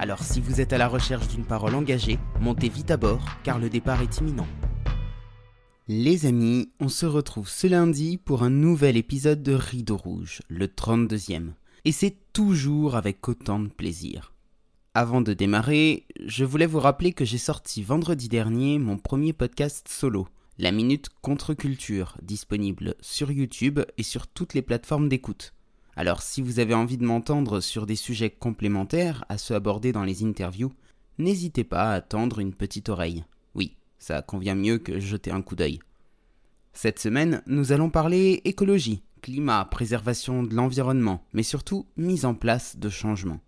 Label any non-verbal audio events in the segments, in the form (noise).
Alors si vous êtes à la recherche d'une parole engagée, montez vite à bord car le départ est imminent. Les amis, on se retrouve ce lundi pour un nouvel épisode de Rideau Rouge, le 32e. Et c'est toujours avec autant de plaisir. Avant de démarrer, je voulais vous rappeler que j'ai sorti vendredi dernier mon premier podcast solo, La Minute Contre-Culture, disponible sur YouTube et sur toutes les plateformes d'écoute. Alors si vous avez envie de m'entendre sur des sujets complémentaires à ceux abordés dans les interviews, n'hésitez pas à tendre une petite oreille. Oui, ça convient mieux que jeter un coup d'œil. Cette semaine, nous allons parler écologie, climat, préservation de l'environnement, mais surtout mise en place de changements.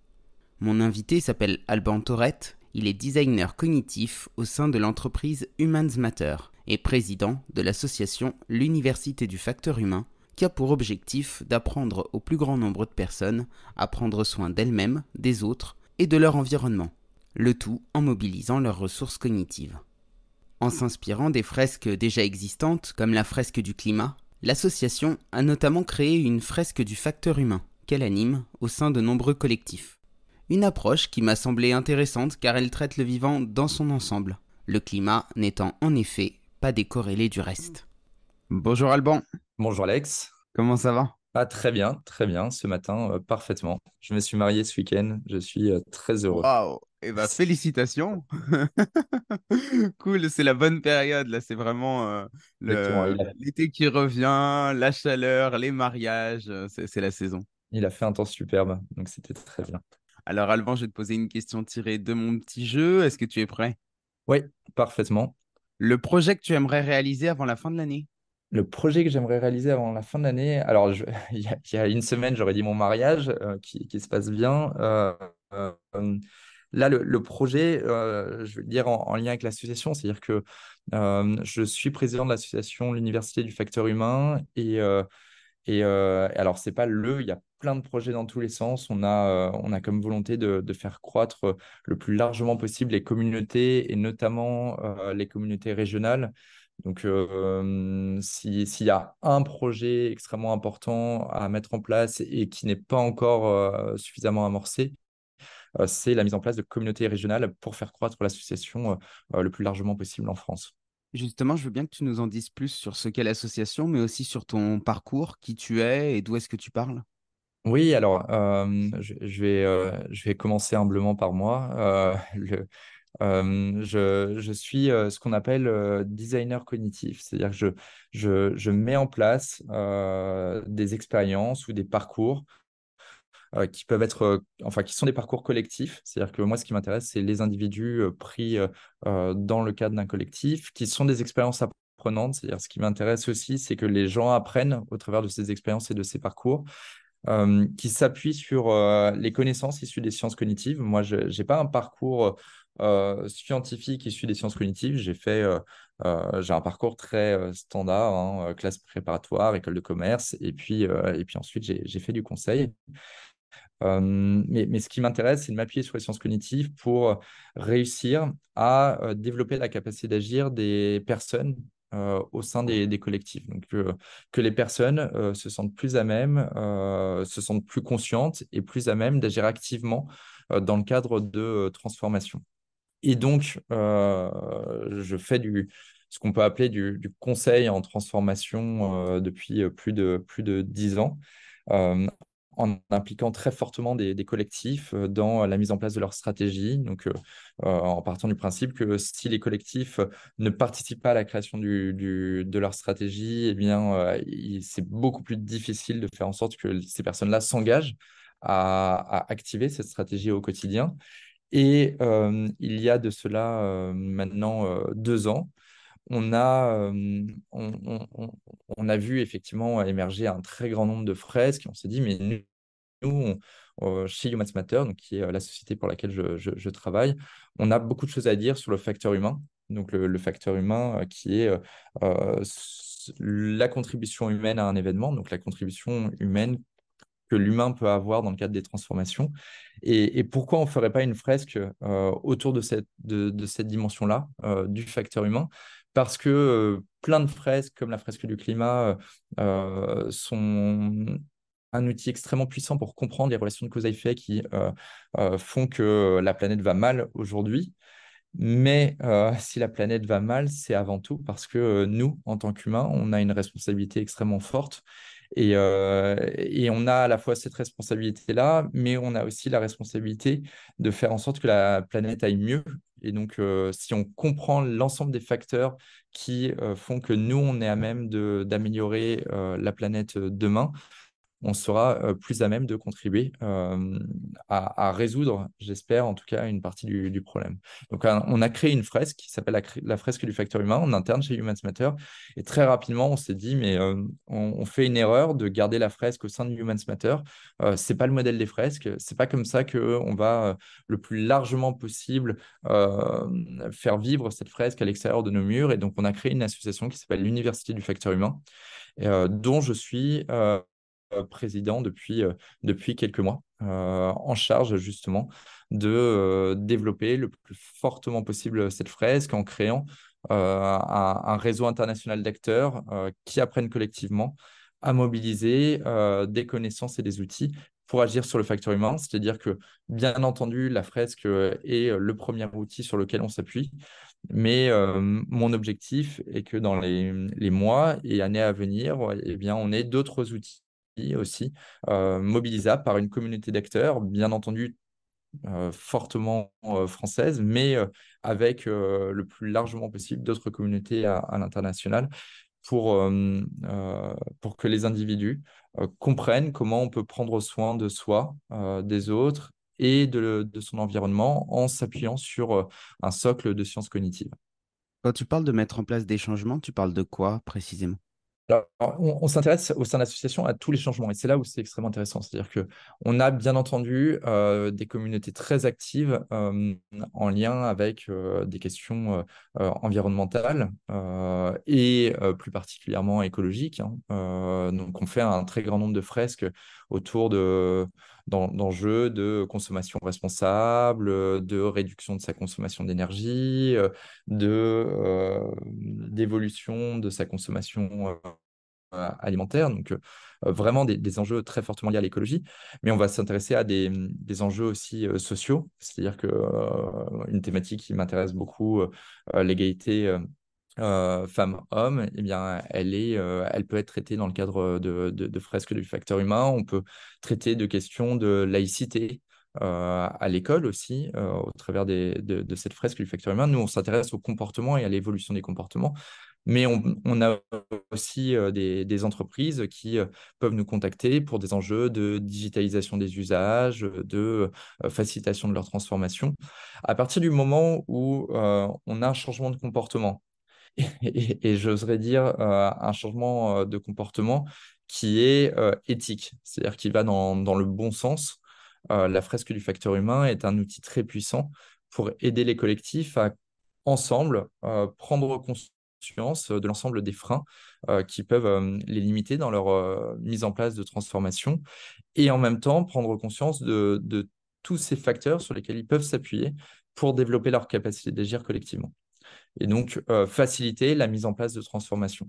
Mon invité s'appelle Alban Tourette, il est designer cognitif au sein de l'entreprise Humans Matter et président de l'association L'Université du Facteur Humain, qui a pour objectif d'apprendre au plus grand nombre de personnes à prendre soin d'elles-mêmes, des autres et de leur environnement, le tout en mobilisant leurs ressources cognitives. En s'inspirant des fresques déjà existantes, comme la fresque du climat, l'association a notamment créé une fresque du facteur humain, qu'elle anime au sein de nombreux collectifs. Une approche qui m'a semblé intéressante car elle traite le vivant dans son ensemble, le climat n'étant en effet pas décorrélé du reste. Bonjour Alban. Bonjour Alex. Comment ça va? Ah, Très bien, très bien. Ce matin, euh, parfaitement. Je me suis marié ce week-end. Je suis euh, très heureux. Waouh Eh ben, félicitations (laughs) Cool, c'est la bonne période. Là, c'est vraiment euh, l'été qui revient, la chaleur, les mariages. C'est la saison. Il a fait un temps superbe, donc c'était très bien. Alors, Alban, je vais te poser une question tirée de mon petit jeu. Est-ce que tu es prêt? Oui, parfaitement. Le projet que tu aimerais réaliser avant la fin de l'année? Le projet que j'aimerais réaliser avant la fin de l'année, alors (laughs) il, y a, une semaine, j'aurais dit mon mariage euh, qui, se passe bien. Euh, euh, là, le, projet, je vais le dire en, lien avec l'association, c'est-à-dire que je suis président de l'association L'Université du Facteur Humain et, et alors c'est pas le, il y a plein de projets dans tous les sens. On a, on a comme volonté de, de, faire croître le plus largement possible les communautés et notamment les communautés régionales. Donc, s'il y a un projet extrêmement important à mettre en place et qui n'est pas encore suffisamment amorcé, c'est la mise en place de communautés régionales pour faire croître l'association le plus largement possible en France. Justement, je veux bien que tu nous en dises plus sur ce qu'est l'association, mais aussi sur ton parcours, qui tu es et d'où est-ce que tu parles. Oui, alors je, vais, je vais commencer humblement par moi. le, je, suis ce qu'on appelle designer cognitif, c'est-à-dire que je, je, je, mets en place des expériences ou des parcours qui peuvent être, enfin, qui sont des parcours collectifs. C'est-à-dire que moi, ce qui m'intéresse, c'est les individus pris dans le cadre d'un collectif, qui sont des expériences apprenantes. C'est-à-dire, ce qui m'intéresse aussi, c'est que les gens apprennent au travers de ces expériences et de ces parcours. qui s'appuient sur les connaissances issues des sciences cognitives. Moi, je n'ai pas un parcours scientifique issu des sciences cognitives. J'ai fait, euh, euh, j'ai un parcours très standard, hein, classe préparatoire, école de commerce, et puis, et puis ensuite j'ai fait du conseil. mais, mais, ce qui m'intéresse, c'est de m'appuyer sur les sciences cognitives pour réussir à développer la capacité d'agir des personnes au sein des, des collectifs. Donc, que les personnes se sentent plus à même, se sentent plus conscientes et plus à même d'agir activement dans le cadre de transformation. Et donc, euh, je fais du, ce qu'on peut appeler du, conseil en transformation euh, depuis euh, plus de, plus de 10 ans, en impliquant très fortement des, collectifs dans la mise en place de leur stratégie. Donc, en partant du principe que si les collectifs ne participent pas à la création de leur stratégie, eh bien, c'est beaucoup plus difficile de faire en sorte que ces personnes-là s'engagent à activer cette stratégie au quotidien. Et il y a de cela maintenant deux ans, on a, on, a vu effectivement émerger un très grand nombre de fresques. On s'est dit, mais nous, chez Humans Matter, donc, qui est la société pour laquelle je, travaille, on a beaucoup de choses à dire sur le facteur humain. Donc le, facteur humain qui est la contribution humaine à un événement, donc la contribution humaine que l'humain peut avoir dans le cadre des transformations. Et, pourquoi on ne ferait pas une fresque autour de cette, de, cette dimension-là, du facteur humain? Parce que plein de fresques, comme la fresque du climat, sont un outil extrêmement puissant pour comprendre les relations de cause à effet qui font que la planète va mal aujourd'hui. Mais si la planète va mal, c'est avant tout parce que nous, en tant qu'humains, on a une responsabilité extrêmement forte. Et, et, on a à la fois cette responsabilité-là, mais on a aussi la responsabilité de faire en sorte que la planète aille mieux. Et donc, si on comprend l'ensemble des facteurs qui font que nous, on est à même d'améliorer la planète demain, on sera plus à même de contribuer à, résoudre, j'espère en tout cas, une partie du, problème. Donc, on a créé une fresque qui s'appelle la, fresque du facteur humain en interne chez Humans Matter. Et très rapidement, on s'est dit, mais on, fait une erreur de garder la fresque au sein de Humans Matter. c'est pas le modèle des fresques. C'est pas comme ça qu'on va le plus largement possible faire vivre cette fresque à l'extérieur de nos murs. Et donc, on a créé une association qui s'appelle l'Université du facteur humain, dont je suis euh, président depuis, euh, depuis quelques mois, euh, en charge justement de développer le plus fortement possible cette fresque en créant un, réseau international d'acteurs qui apprennent collectivement à mobiliser des connaissances et des outils pour agir sur le facteur humain. C'est-à-dire que, bien entendu, la fresque est le premier outil sur lequel on s'appuie. Mais mon objectif est que dans les, les, mois et années à venir, eh bien, on ait d'autres outils aussi, euh, mobilisable par une communauté d'acteurs, bien entendu euh, fortement euh, française, mais avec le plus largement possible d'autres communautés à, l'international pour, pour que les individus comprennent comment on peut prendre soin de soi, des autres et de, de son environnement en s'appuyant sur un socle de sciences cognitives. Quand tu parles de mettre en place des changements, tu parles de quoi précisément? On, s'intéresse au sein de l'association à tous les changements et c'est là où c'est extrêmement intéressant. C'est-à-dire qu'on a bien entendu euh, des communautés très actives euh, en lien avec euh, des questions environnementales et plus particulièrement écologiques. Hein. donc on fait un très grand nombre de fresques autour de d'enjeux de consommation responsable, de réduction de sa consommation d'énergie, de d'évolution de sa consommation alimentaire. Donc, vraiment des, enjeux très fortement liés à l'écologie. Mais on va s'intéresser à des, enjeux aussi sociaux. C'est-à-dire qu'une thématique qui m'intéresse beaucoup, l'égalité euh, femme-homme, eh bien, elle, est, euh, elle peut être traitée dans le cadre de, fresques du facteur humain. On peut traiter de questions de laïcité euh, à l'école aussi, au travers de, cette fresque du facteur humain. Nous, on s'intéresse au comportement et à l'évolution des comportements. Mais on, a aussi des, entreprises qui peuvent nous contacter pour des enjeux de digitalisation des usages, de facilitation de leur transformation. À partir du moment où on a un changement de comportement, et, j'oserais dire euh, un changement euh, de comportement qui est euh, éthique, c'est-à-dire qui va dans, le bon sens. la fresque du facteur humain est un outil très puissant pour aider les collectifs à ensemble prendre conscience de l'ensemble des freins qui peuvent les limiter dans leur mise en place de transformation et en même temps prendre conscience de tous ces facteurs sur lesquels ils peuvent s'appuyer pour développer leur capacité d'agir collectivement et donc euh, faciliter la mise en place de transformations.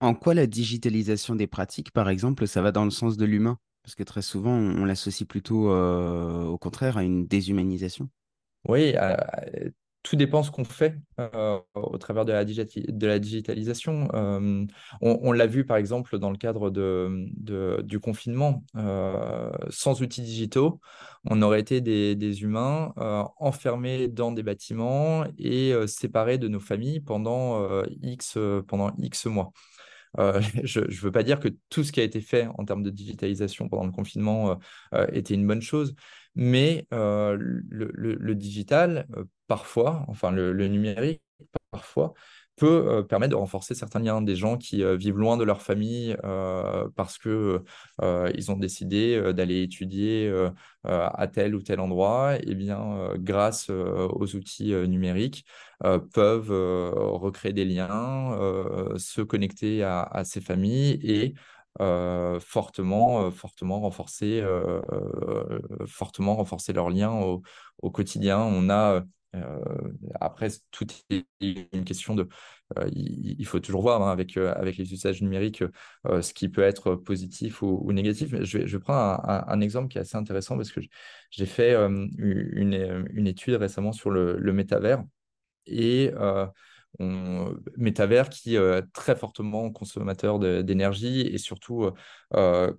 En quoi la digitalisation des pratiques, par exemple, ça va dans le sens de l'humain? Parce que très souvent, on, l'associe plutôt euh, au contraire à une déshumanisation. Oui, euh, tout dépend ce qu'on fait euh, au travers de la, digitalisation. Euh, on, l'a vu par exemple dans le cadre du confinement. Euh, sans outils digitaux, on aurait été des, humains enfermés dans des bâtiments et séparés de nos familles pendant X mois. (laughs) je ne veux pas dire que tout ce qui a été fait en termes de digitalisation pendant le confinement était une bonne chose, mais le, digital, parfois, enfin le, numérique, parfois peut euh, permettre de renforcer certains liens. Des gens qui euh, vivent loin de leur famille euh, parce que ils ont décidé d'aller étudier à tel ou tel endroit, et eh bien, grâce aux outils numériques, peuvent recréer des liens, se connecter à, ces familles et fortement, fortement renforcer, fortement renforcer leurs liens au, au quotidien. On a après, tout est une question de. Euh, il, faut toujours voir hein, avec, euh, avec les usages numériques ce qui peut être positif ou, négatif. Je vais, je prendre un, exemple qui est assez intéressant parce que j'ai fait une, une, étude récemment sur le, le métavers et on, métavers qui est très fortement consommateur d'énergie et surtout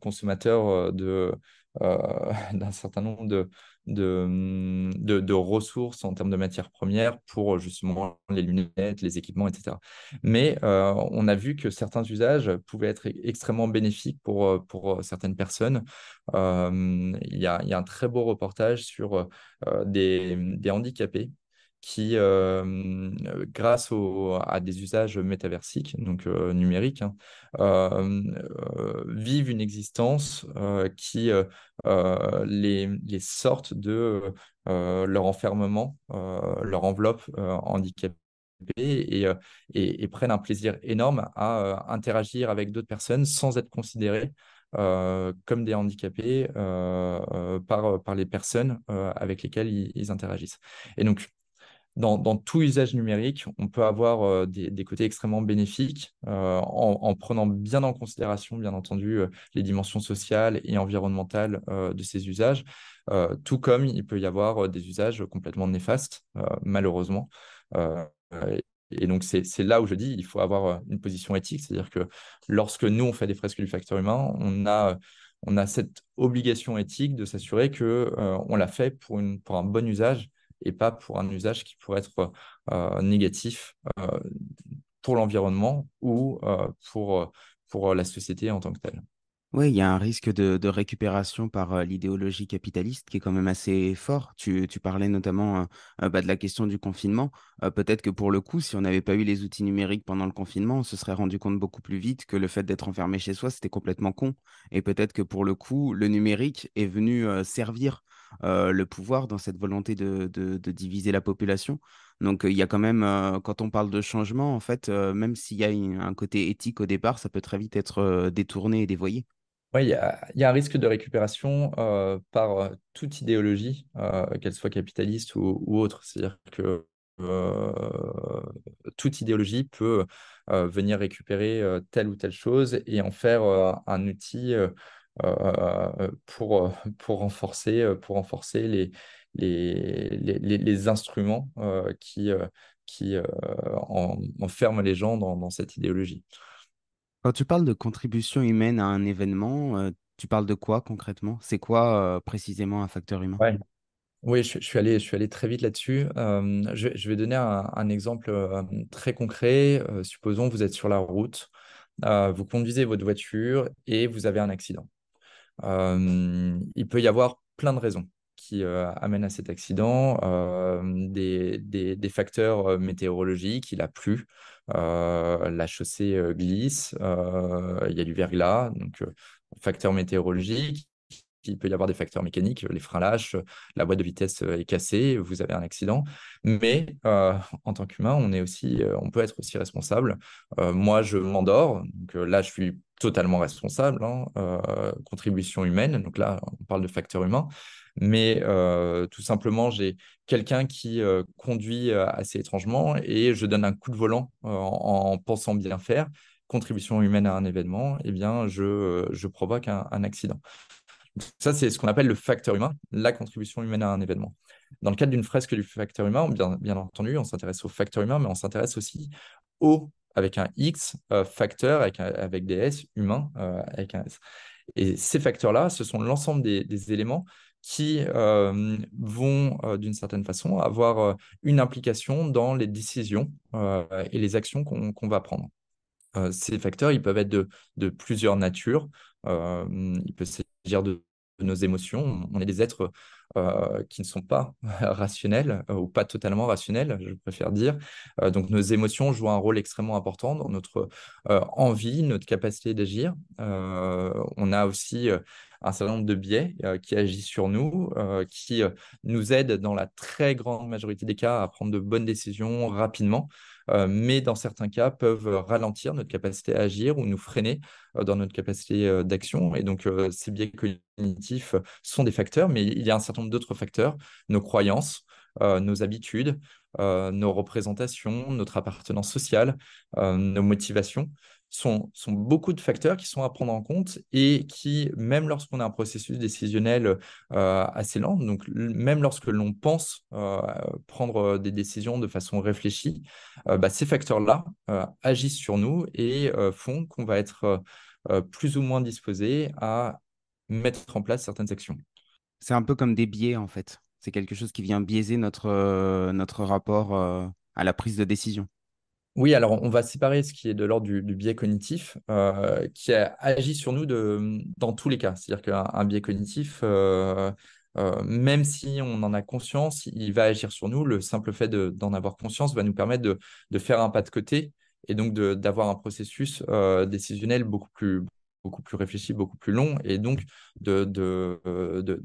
consommateur (laughs) d'un certain nombre de, de, de, ressources en termes de matières premières pour justement les lunettes, les équipements, etc. Mais euh, on a vu que certains usages pouvaient être extrêmement bénéfiques pour, pour certaines personnes. Euh, il, y a, y a, un très beau reportage sur euh, des, des handicapés qui, grâce à des usages métaversiques, donc numériques, hein, vivent une existence qui les, les de leur enfermement, leur enveloppe handicapée. Et, et, prennent un plaisir énorme à interagir avec d'autres personnes sans être considérés comme des handicapés par, par les personnes avec lesquelles ils, ils, interagissent. Et donc, dans, tout usage numérique, on peut avoir euh, des, côtés extrêmement bénéfiques euh, en, prenant bien en considération, bien entendu, euh, les dimensions sociales et environnementales de ces usages, tout comme il peut y avoir des usages complètement néfastes, malheureusement. et donc, c'est là où je dis il faut avoir une position éthique, c'est-à-dire que lorsque nous, on fait des fresques du facteur humain, on a on a cette obligation éthique de s'assurer que on l'a fait pour, une, pour un bon usage et pas pour un usage qui pourrait être euh, négatif euh, pour l'environnement ou euh, pour, pour la société en tant que telle. Oui, il y a un risque de, récupération par l'idéologie capitaliste qui est quand même assez fort. Tu, parlais notamment bah, de la question du confinement. Peut-être que pour le coup, si on n'avait pas eu les outils numériques pendant le confinement, on se serait rendu compte beaucoup plus vite que le fait d'être enfermé chez soi, c'était complètement con. Et peut-être que pour le coup, le numérique est venu servir le pouvoir dans cette volonté de, diviser la population. Donc, euh, il y a quand même, euh, quand on parle de changement, en fait, même s'il y a un côté éthique au départ, ça peut très vite être détourné et dévoyé. Oui, il y, a, un risque de récupération par toute idéologie, qu'elle soit capitaliste ou, autre. C'est-à-dire que toute idéologie peut venir récupérer telle ou telle chose et en faire un outil euh, pour, (laughs) pour, renforcer, pour renforcer les, les, les, instruments euh, qui, euh, qui enferment les gens dans, cette idéologie. Quand tu parles de contribution humaine à un événement, tu parles de quoi concrètement? C'est quoi précisément un facteur humain? Oui, je, suis allé, je suis allé très vite là-dessus. je, vais donner un, un exemple très concret. supposons que vous êtes sur la route, vous conduisez votre voiture et vous avez un accident. Euh, il peut y avoir plein de raisons qui euh, amènent à cet accident, euh, des, facteurs météorologiques, il a plu, la chaussée glisse, il y a du verglas, donc facteurs météorologiques, il peut y avoir des facteurs mécaniques, les freins lâchent, la boîte de vitesse est cassée, vous avez un accident. Mais en tant qu'humain, on est aussi, on peut être aussi responsable. moi, je m'endors, donc là, je suis totalement responsable, hein, euh, contribution humaine, donc là on parle de facteur humain, mais euh, tout simplement j'ai quelqu'un qui euh, conduit assez étrangement et je donne un coup de volant en, pensant bien faire, contribution humaine à un événement, et eh bien je, provoque un, accident. ça, c'est ce qu'on appelle le facteur humain, la contribution humaine à un événement. Dans le cadre d'une fresque du facteur humain, bien, bien entendu, on s'intéresse au facteur humain, mais on s'intéresse aussi au avec un X, euh, facteur avec, avec des S, humain euh, avec un S. Et ces facteurs-là, ce sont l'ensemble des, éléments qui euh, vont, d'une certaine façon, avoir une implication dans les décisions et les actions qu'on va prendre. ces facteurs, ils peuvent être de, de plusieurs natures. il peut s'agir de, nos émotions. On est des êtres qui ne sont pas (laughs) rationnelles ou pas totalement rationnelles, je préfère dire. donc nos émotions jouent un rôle extrêmement important dans notre envie, notre capacité d'agir. on a aussi un certain nombre de biais qui agissent sur nous, qui nous aident dans la très grande majorité des cas à prendre de bonnes décisions rapidement. Euh, mais dans certains cas peuvent ralentir notre capacité à agir ou nous freiner euh, dans notre capacité euh, d'action. Et donc, ces biais cognitifs sont des facteurs, mais il y a un certain nombre d'autres facteurs, nos croyances, nos habitudes, nos représentations, notre appartenance sociale, nos motivations sont, sont, beaucoup de facteurs qui sont à prendre en compte et qui, même lorsqu'on a un processus décisionnel euh, assez lent, donc même lorsque l'on pense euh, prendre des décisions de façon réfléchie, euh, bah, ces facteurs-là agissent sur nous et font qu'on va être plus ou moins disposé à mettre en place certaines actions. C'est un peu comme des biais, en fait. C'est quelque chose qui vient biaiser notre, notre rapport à la prise de décision. Oui, alors on va séparer ce qui est de l'ordre du, biais cognitif, euh, qui agit sur nous dans tous les cas. C'est-à-dire qu'un biais cognitif, euh, euh, même si on en a conscience, il va agir sur nous. Le simple fait d'en avoir conscience va nous permettre de, faire un pas de côté et donc d'avoir un processus décisionnel beaucoup plus, réfléchi, beaucoup plus long, et donc de,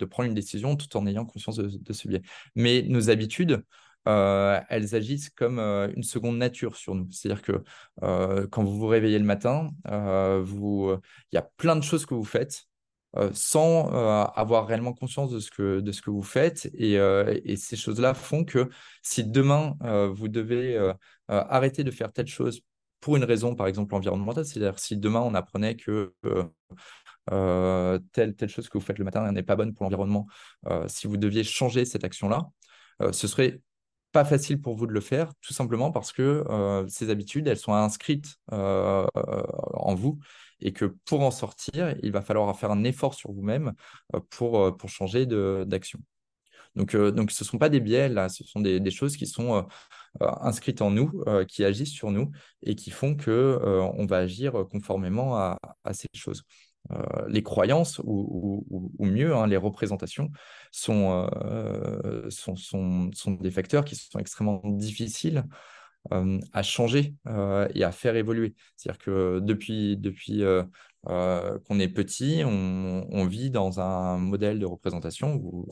prendre une décision tout en ayant conscience de, ce biais. Mais nos habitudes, euh, elles agissent comme euh, une seconde nature sur nous. C'est-à-dire que euh, quand vous vous réveillez le matin, il y a plein de choses que vous faites sans avoir réellement conscience de ce que, de ce que vous faites. Et, et ces choses-là font que si demain, vous devez arrêter de faire telle chose pour une raison, par exemple, environnementale, c'est-à-dire si demain on apprenait que telle, telle chose que vous faites le matin n'est pas bonne pour l'environnement, si vous deviez changer cette action-là, ce serait pas facile pour vous de le faire, tout simplement parce que euh, ces habitudes, elles sont inscrites euh, en vous et que pour en sortir, il va falloir faire un effort sur vous-même euh, pour, pour changer d'action. Donc, donc, ce ne sont pas des biais, là, ce sont des, choses qui sont inscrites en nous, qui agissent sur nous et qui font qu'on on va agir conformément à, à ces choses. Euh, les croyances, ou, mieux, hein, les représentations, euh, sont, sont, sont, des facteurs qui sont extrêmement difficiles euh, à changer et à faire évoluer. C'est-à-dire que depuis, depuis qu'on est petit, on, vit dans un modèle de représentation où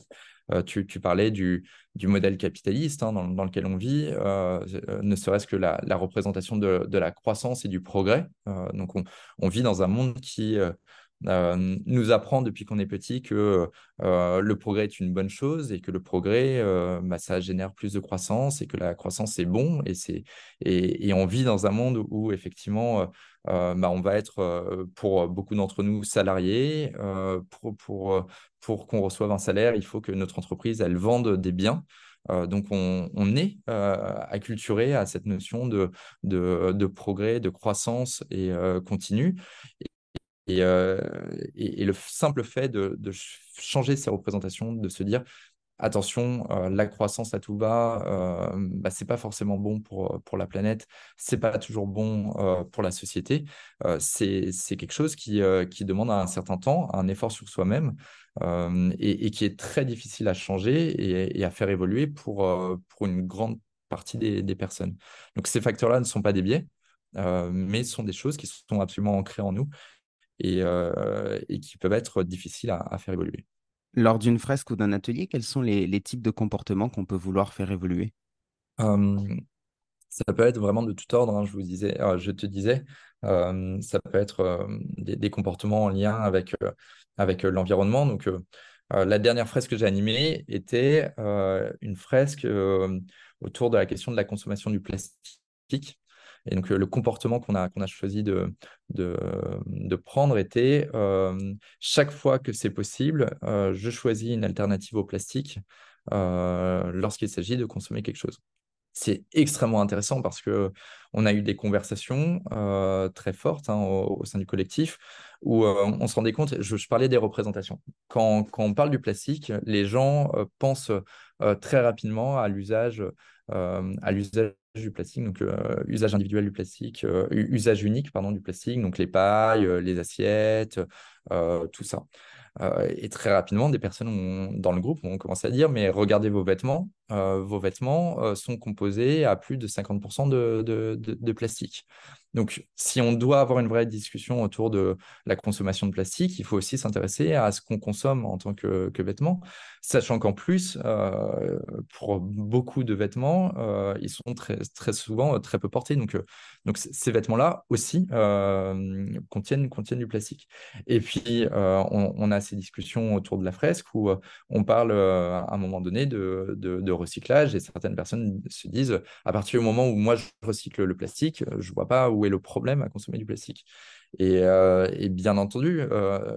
tu, parlais du, du modèle capitaliste hein, dans, lequel on vit, ne serait-ce que la, représentation de, de, la croissance et du progrès. donc on, vit dans un monde qui nous apprend depuis qu'on est petit que euh, le progrès est une bonne chose et que le progrès, euh, bah, ça génère plus de croissance et que la croissance est bon et, c'est, et, on vit dans un monde où effectivement bah, on va être pour beaucoup d'entre nous salariés. pour, pour, pour qu'on reçoive un salaire, il faut que notre entreprise, elle vende des biens. donc, on, est acculturé à cette notion de, de, progrès, de croissance et continue. Euh, et, le simple fait de, changer ces représentations, de se dire attention, euh, la croissance à tout bas, euh, bah, c'est pas forcément bon pour, pour la planète, c'est pas toujours bon pour la société. c'est quelque chose qui, qui demande un certain temps, un effort sur soi-même et, qui est très difficile à changer et, à faire évoluer pour, pour une grande partie des, des personnes. Donc ces facteurs-là ne sont pas des biais, mais sont des choses qui sont absolument ancrées en nous euh, et, qui peuvent être difficiles à, faire évoluer. Lors d'une fresque ou d'un atelier, quels sont les, types de comportements qu'on peut vouloir faire évoluer? Ça peut être vraiment de tout ordre, hein, je, vous disais, euh, je te disais. ça peut être des, comportements en lien avec, avec l'environnement. Donc, la dernière fresque que j'ai animée était une fresque autour de la question de la consommation du plastique. Et donc, le comportement qu'on a, qu'on a choisi de, de, prendre était euh, chaque fois que c'est possible, euh, je choisis une alternative au plastique euh, lorsqu'il s'agit de consommer quelque chose. C'est extrêmement intéressant parce que on a eu des conversations très fortes hein, au, sein du collectif où on se rendait compte, je, parlais des représentations. Quand, quand, on parle du plastique, les gens pensent très rapidement à l'usage à l'usage du plastique, donc euh, usage individuel du plastique, euh, usage unique pardon, du plastique, donc les pailles, euh, les assiettes, tout ça. et très rapidement, des personnes dans le groupe ont commencé à dire, mais regardez vos vêtements, vos vêtements sont composés à plus de 50% de, de, plastique. Donc, si on doit avoir une vraie discussion autour de la consommation de plastique, il faut aussi s'intéresser à ce qu'on consomme en tant que, que vêtements, sachant qu'en plus, pour beaucoup de vêtements, ils sont très, très souvent très peu portés. Donc, donc ces vêtements-là aussi contiennent, contiennent du plastique. Et puis, on, a ces discussions autour de la fresque où on parle à un moment donné de, recyclage et certaines personnes se disent, à partir du moment où moi je recycle le plastique, je ne vois pas où est le problème à consommer du plastique. Et, bien entendu,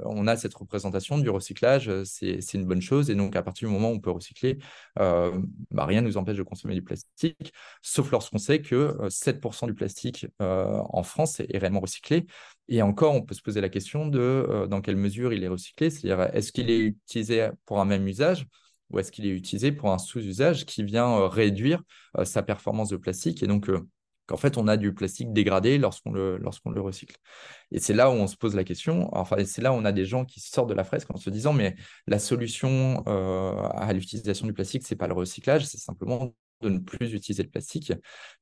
on a cette représentation du recyclage, c'est une bonne chose. Et donc, à partir du moment où on peut recycler, bah, rien ne nous empêche de consommer du plastique, sauf lorsqu'on sait que 7% du plastique en France est, réellement recyclé. Et encore, on peut se poser la question de dans quelle mesure il est recyclé, c'est-à-dire est-ce qu'il est utilisé pour un même usage ou est-ce qu'il est utilisé pour un sous-usage qui vient réduire sa performance de plastique? Et donc qu'en fait, on a du plastique dégradé lorsqu'on le, le recycle. Et c'est là où on se pose la question, enfin, c'est là où on a des gens qui sortent de la fresque en se disant, mais la solution à l'utilisation du plastique, c'est pas le recyclage, c'est simplement de ne plus utiliser le plastique,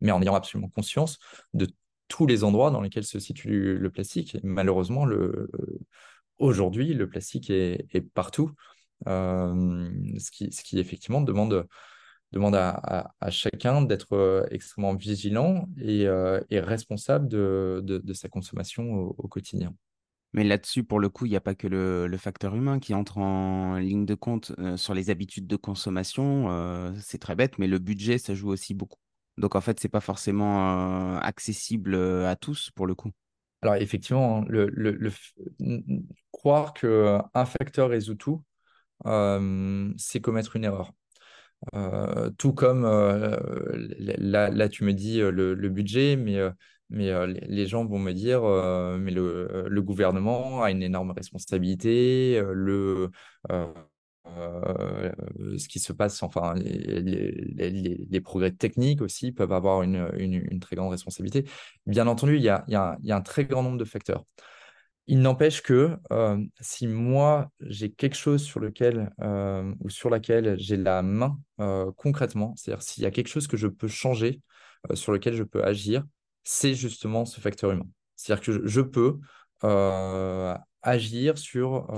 mais en ayant absolument conscience de tous les endroits dans lesquels se situe le plastique. malheureusement, le, aujourd'hui, le plastique est, partout, ce, qui, ce qui effectivement demande, demande à, chacun d'être euh, extrêmement vigilant et, euh, responsable de, de, sa consommation au, quotidien. Mais là-dessus, pour le coup, il n'y a pas que le, le, facteur humain qui entre en ligne de compte euh, sur les habitudes de consommation. c'est très bête, mais le budget, ça joue aussi beaucoup. Donc en fait, c'est pas forcément accessible à tous pour le coup. Alors effectivement, le, le, le croire qu'un facteur résout tout, c'est commettre une erreur. Euh, tout comme là, là, tu me dis le, le budget, mais, mais les gens vont me dire mais le, le, gouvernement a une énorme responsabilité, le, euh, ce qui se passe, enfin, les, les, progrès techniques aussi peuvent avoir une, une, très grande responsabilité. Bien entendu, il y a, il y a un très grand nombre de facteurs. Il n'empêche que euh, si moi j'ai quelque chose sur lequel euh, ou sur laquelle j'ai la main concrètement, c'est-à-dire s'il y a quelque chose que je peux changer, sur lequel je peux agir, c'est justement ce facteur humain. C'est-à-dire que je peux agir sur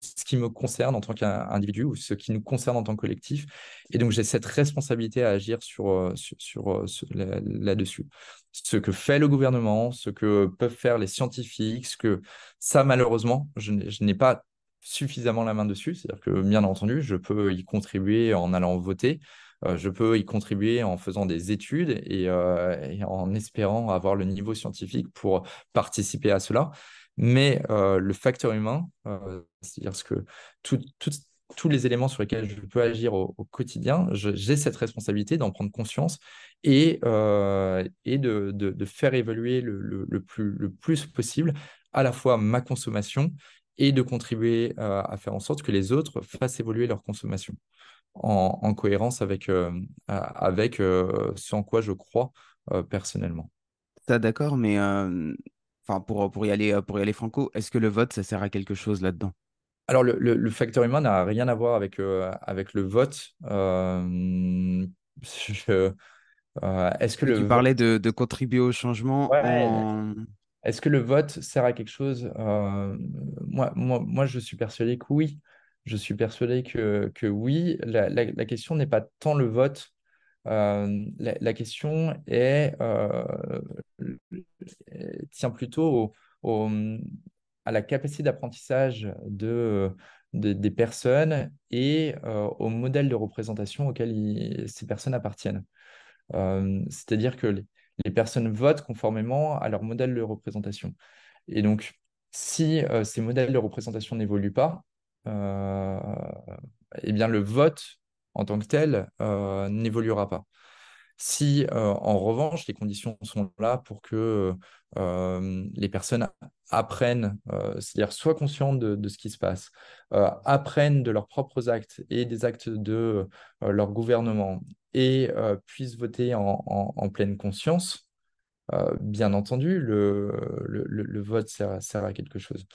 ce qui me concerne en tant qu'individu ou ce qui nous concerne en tant que collectif. Et donc, j'ai cette responsabilité à agir sur, euh, sur, euh, là-dessus. Ce que fait le gouvernement, ce que peuvent faire les scientifiques, ce que ça, malheureusement, je n'ai pas suffisamment la main dessus. C'est-à-dire que, bien entendu, je peux y contribuer en allant voter. Euh, je peux y contribuer en faisant des études et, et, en espérant avoir le niveau scientifique pour participer à cela. Mais euh, le facteur humain, euh, c'est-à-dire tous les éléments sur lesquels je peux agir au, quotidien, j'ai cette responsabilité d'en prendre conscience et, euh, de, faire évoluer le, plus, le plus possible à la fois ma consommation et de contribuer à faire en sorte que les autres fassent évoluer leur consommation en, en cohérence avec, ce en quoi je crois personnellement. D'accord, mais Enfin, pour, pour, y aller, pour y aller franco, est-ce que le vote, ça sert à quelque chose là-dedans? Alors, le, le, facteur humain n'a rien à voir avec, euh, avec le vote. Euh, (laughs) euh, est-ce que le tu parlais de, de, contribuer au changement Est-ce que le vote sert à quelque chose? Moi, moi, moi, je suis persuadé que oui. Je suis persuadé que, que oui. La, la, la question n'est pas tant le vote euh, la, question est, euh, tient plutôt à la capacité d'apprentissage de, des personnes et euh, au modèle de représentation auquel ces personnes appartiennent. C'est-à-dire que les, les, personnes votent conformément à leur modèle de représentation. Et donc, si ces modèles de représentation n'évoluent pas, eh bien le vote en tant que tel euh, n'évoluera pas. Si euh, en revanche les conditions sont là pour que euh, les personnes apprennent, c'est-à-dire soient conscientes de, ce qui se passe, apprennent de leurs propres actes et des actes de leur gouvernement et puissent voter en, pleine conscience, bien entendu, le, vote sert, à quelque chose.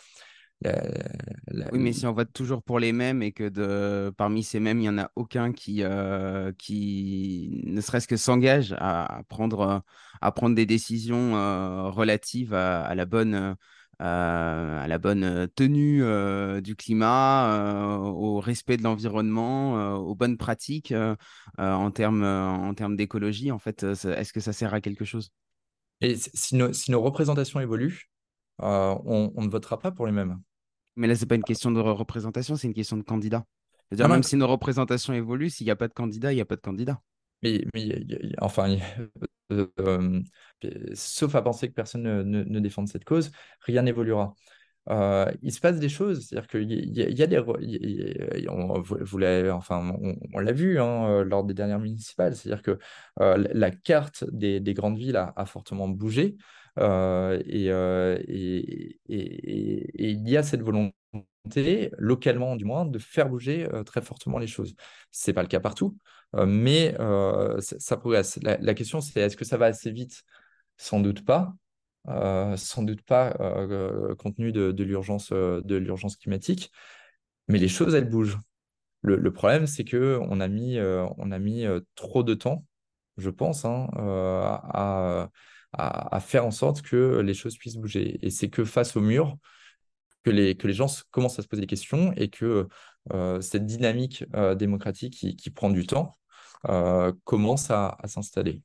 Oui, mais si on vote toujours pour les mêmes et que de, parmi ces mêmes, il n'y en a aucun qui, euh, qui ne serait-ce que s'engage à, prendre, à prendre des décisions euh, relatives à, la bonne, euh, à la bonne tenue du climat, au respect de l'environnement, aux bonnes pratiques en termes en termes d'écologie, en fait, est-ce que ça sert à quelque chose? Et si nos, si nos représentations évoluent, on, on ne votera pas pour les mêmes. Mais là, ce n'est pas une question de représentation, c'est une question de candidat. C'est-à-dire, même si nos représentations évoluent, s'il n'y a pas de candidat, il n'y a pas de candidat. Mais, enfin, euh, euh, sauf à penser que personne ne, ne, défende cette cause, rien n'évoluera. Euh, il se passe des choses, c'est-à-dire qu'il y, a des, on, vous enfin, on, l'a vu hein, lors des dernières municipales, c'est-à-dire que la carte des, des, grandes villes a, a fortement bougé. Euh, euh, et, il y a cette volonté, localement du moins, de faire bouger euh, très fortement les choses. Ce n'est pas le cas partout, mais ça, progresse. La, question, c'est est-ce que ça va assez vite? Sans doute pas. sans doute pas compte tenu de, l'urgence de l'urgence climatique, mais les choses elles bougent. Le, problème c'est que on a mis on a mis trop de temps, je pense, hein, à, à, faire en sorte que les choses puissent bouger. Et c'est que face au mur que les, que les gens commencent à se poser des questions et que euh, cette dynamique euh, démocratique qui, prend du temps euh, commence à, s'installer.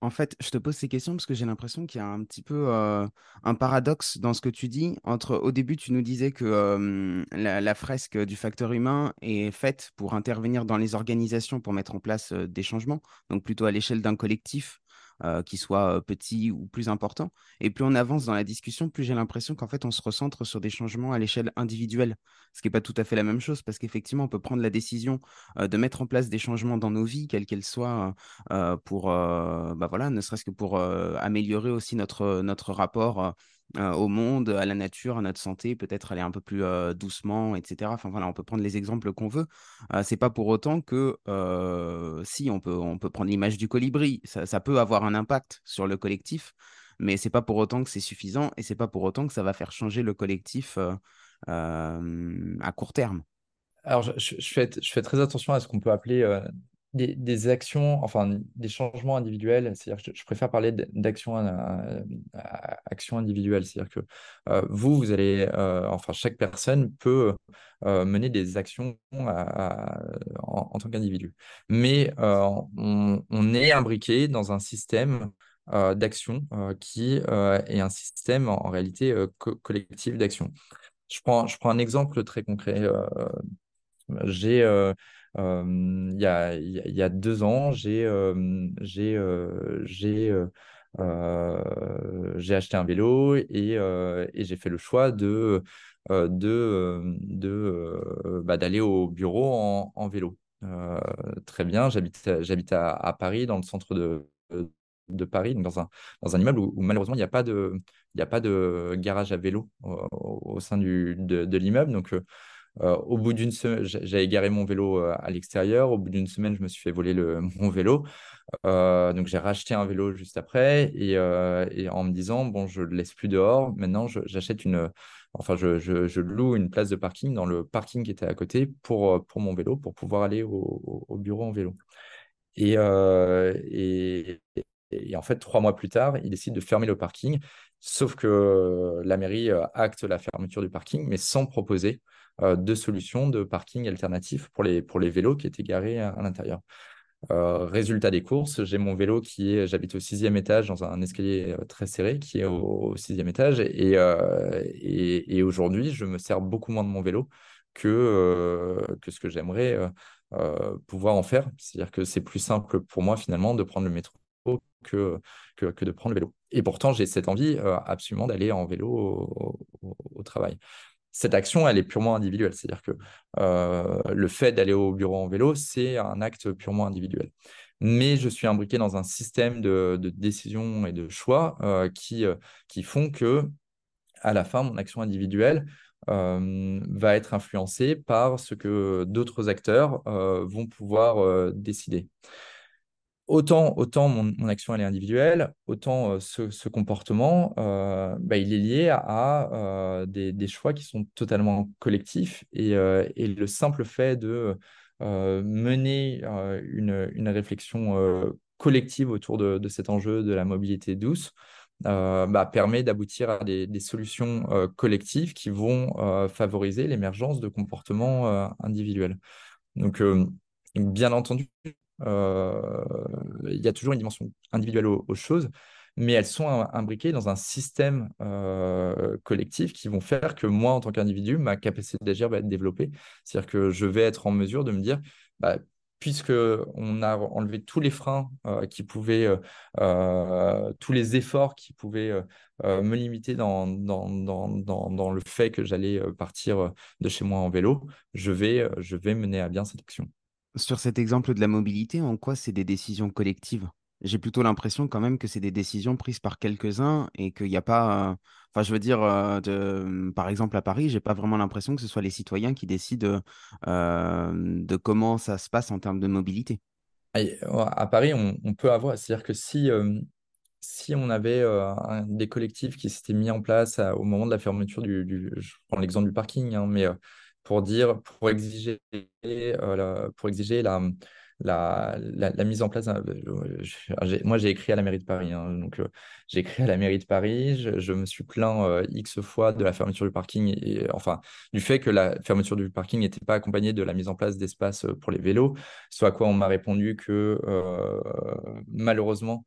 En fait, je te pose ces questions parce que j'ai l'impression qu'il y a un petit peu un paradoxe dans ce que tu dis. Entre au début, tu nous disais que la, fresque du facteur humain est faite pour intervenir dans les organisations pour mettre en place des changements, donc plutôt à l'échelle d'un collectif euh, qui soit euh, petit ou plus important. Et plus on avance dans la discussion, plus j'ai l'impression qu'en fait, on se recentre sur des changements à l'échelle individuelle, ce qui n'est pas tout à fait la même chose, parce qu'effectivement, on peut prendre la décision euh, de mettre en place des changements dans nos vies, quels qu'elles soient, pour, bah voilà, ne serait-ce que pour améliorer aussi notre, notre rapport euh, au monde, à la nature, à notre santé, peut-être aller un peu plus euh, doucement, etc. Enfin voilà, on peut prendre les exemples qu'on veut. Euh, c'est pas pour autant que si on peut, on peut prendre l'image du colibri, ça, peut avoir un impact sur le collectif, mais c'est pas pour autant que c'est suffisant et c'est pas pour autant que ça va faire changer le collectif à court terme. Alors, je, fais, je, fais, très attention à ce qu'on peut appeler des, actions, enfin des changements individuels, c'est-à-dire que je, préfère parler d'actions action individuelles, c'est-à-dire que euh, vous, vous allez, euh, enfin chaque personne peut euh, mener des actions en, tant qu'individu. Mais on, est imbriqué dans un système d'action qui est un système en, réalité collectif d'action. Je prends, je prends un exemple très concret. J'ai il y a, deux ans, j'ai acheté un vélo et, j'ai fait le choix bah, d'aller au bureau en, vélo. très bien, j'habite à, Paris, dans le centre de, Paris, dans un, dans un immeuble où, malheureusement il n'y a pas de garage à vélo au, sein du, de, l'immeuble. Euh, au bout d'une semaine, j'avais garé mon vélo euh, à l'extérieur. Au bout d'une semaine, je me suis fait voler le, (laughs) mon vélo. Euh, donc, j'ai racheté un vélo juste après et, en me disant, bon, je le laisse plus dehors. Maintenant, j'achète une, enfin, je, loue une place de parking dans le parking qui était à côté pour, pour mon vélo, pour pouvoir aller au, au bureau en vélo. Et, en fait, trois mois plus tard, il décide de fermer le parking. Sauf que la mairie acte la fermeture du parking, mais sans proposer euh, de solutions de parking alternatifs pour les, pour les vélos qui étaient garés à, l'intérieur. Euh, résultat des courses, j'ai mon vélo qui est, j'habite au sixième étage dans un escalier euh, très serré qui est au, sixième étage et, et, aujourd'hui je me sers beaucoup moins de mon vélo que, que ce que j'aimerais pouvoir en faire. C'est-à-dire que c'est plus simple pour moi finalement de prendre le métro que, que de prendre le vélo. Et pourtant j'ai cette envie absolument d'aller en vélo au travail cette action, elle est purement individuelle. C'est-à-dire que euh, le fait d'aller au bureau en vélo, c'est un acte purement individuel. Mais je suis imbriqué dans un système de, décisions et de choix euh, qui, euh, qui font que, à la fin, mon action individuelle va être influencée par ce que d'autres acteurs vont pouvoir décider. Autant, mon, action elle est individuelle, autant euh, ce, comportement, euh, bah, il est lié à, euh, des, choix qui sont totalement collectifs. Et, le simple fait de mener une, réflexion collective autour de, cet enjeu de la mobilité douce bah, permet d'aboutir à des, des solutions collectives qui vont favoriser l'émergence de comportements individuels. Donc, bien entendu, il y a toujours une dimension individuelle aux, choses, mais elles sont imbriquées dans un système euh, collectif qui vont faire que moi, en tant qu'individu, ma capacité d'agir va être développée. C'est-à-dire que je vais être en mesure de me dire, bah, puisque on a enlevé tous les freins euh, qui pouvaient, euh, euh, tous les efforts qui pouvaient euh, me limiter dans, dans, le fait que j'allais partir de chez moi en vélo, je vais, je vais mener à bien cette action. Sur cet exemple de la mobilité, en quoi c'est des décisions collectives? J'ai plutôt l'impression quand même que c'est des décisions prises par quelques-uns et qu'il n'y a pas... Euh, enfin, je veux dire, euh, par exemple, à Paris, j'ai pas vraiment l'impression que ce soit les citoyens qui décident euh, de comment ça se passe en termes de mobilité. À Paris, on, peut avoir... C'est-à-dire que si, si on avait des collectifs qui s'étaient mis en place au moment de la fermeture du... du je prends l'exemple du parking, hein, mais pour dire, pour exiger, euh, la, pour exiger la, la, la, mise en place. moi, j'ai écrit à la mairie de Paris. Hein, donc, euh, j'ai écrit à la mairie de Paris. Je, me suis plaint euh, X fois de la fermeture du parking, enfin, du fait que la fermeture du parking n'était pas accompagnée de la mise en place d'espaces pour les vélos. Soit à quoi on m'a répondu que malheureusement,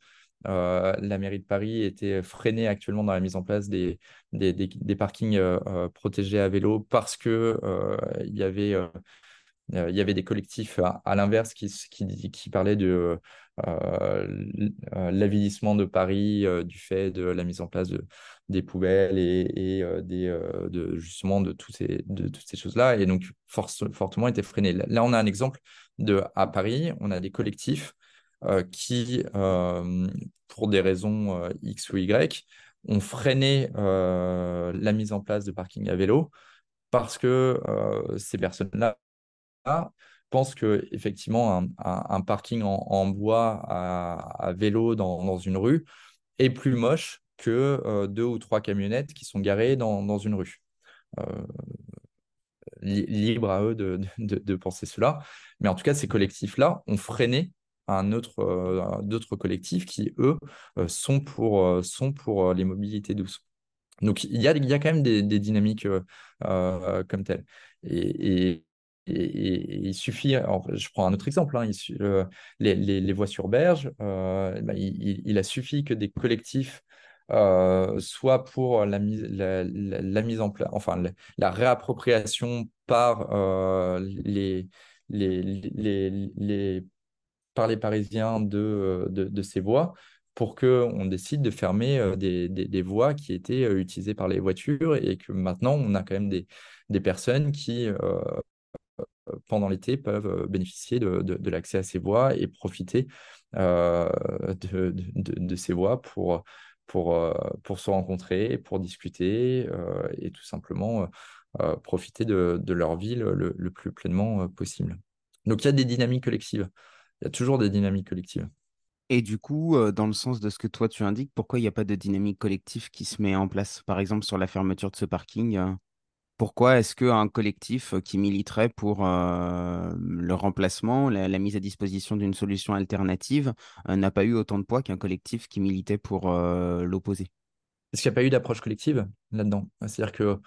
euh, la mairie de Paris était freinée actuellement dans la mise en place des, des, des, parkings euh, euh, protégés à vélo parce que il y avait il y avait des collectifs à, l'inverse qui, qui, parlaient de l'avilissement de Paris du fait de la mise en place de, des poubelles et, et des, de, justement de, ces, de toutes ces choses-là. Et donc, force, fortement était freiné. Là, on a un exemple de à Paris, on a des collectifs euh, qui, euh, pour des raisons euh, X ou Y, ont freiné la mise en place de parking à vélo parce que ces personnes-là pensent que effectivement un, parking en, bois à, vélo dans, une rue est plus moche que deux ou trois camionnettes qui sont garées dans, une rue. libre à eux de, penser cela. Mais en tout cas, ces collectifs-là ont freiné un autre, euh, d'autres collectifs qui, eux, euh, sont pour, euh, sont pour les mobilités douces. Donc, il y a, y a quand même des, dynamiques comme telles. Et, et, il suffit, je prends un autre exemple, hein, les, les, les, voies sur berge, bah, il, a suffi que des collectifs soit pour la mise, la, la, mise en place, enfin la, réappropriation par les, les, les, par les Parisiens de, euh, de, de ces voies pour qu'on décide de fermer euh, des, des, voies qui étaient euh, utilisées par les voitures et que maintenant on a quand même des, des personnes qui, pendant l'été, peuvent bénéficier de, de, l'accès à ces voies et profiter de, de, ces voies pour, pour, pour se rencontrer, pour discuter et tout simplement profiter de, de leur ville le, le plus pleinement possible. Donc il y a des dynamiques collectives il y a toujours des dynamiques collectives. Et du coup, euh, dans le sens de ce que toi tu indiques, pourquoi il n'y a pas de dynamique collective qui se met en place? Par exemple, sur la fermeture de ce parking, euh, pourquoi est-ce qu'un collectif euh, qui militerait pour le remplacement, la, mise à disposition d'une solution alternative, n'a pas eu autant de poids qu'un collectif qui militait pour l'opposer? Est-ce qu'il n'y a pas eu d'approche collective là-dedans? C'est-à-dire que